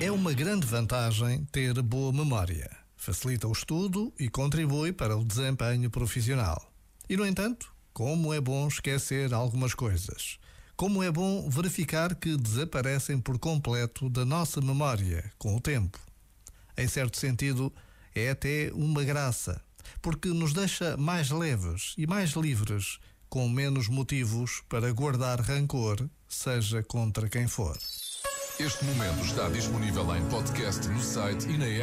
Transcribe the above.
É uma grande vantagem ter boa memória. Facilita o estudo e contribui para o desempenho profissional. E, no entanto, como é bom esquecer algumas coisas. Como é bom verificar que desaparecem por completo da nossa memória com o tempo. Em certo sentido, é até uma graça, porque nos deixa mais leves e mais livres, com menos motivos para guardar rancor, seja contra quem for. Este momento está disponível em podcast no site e na app.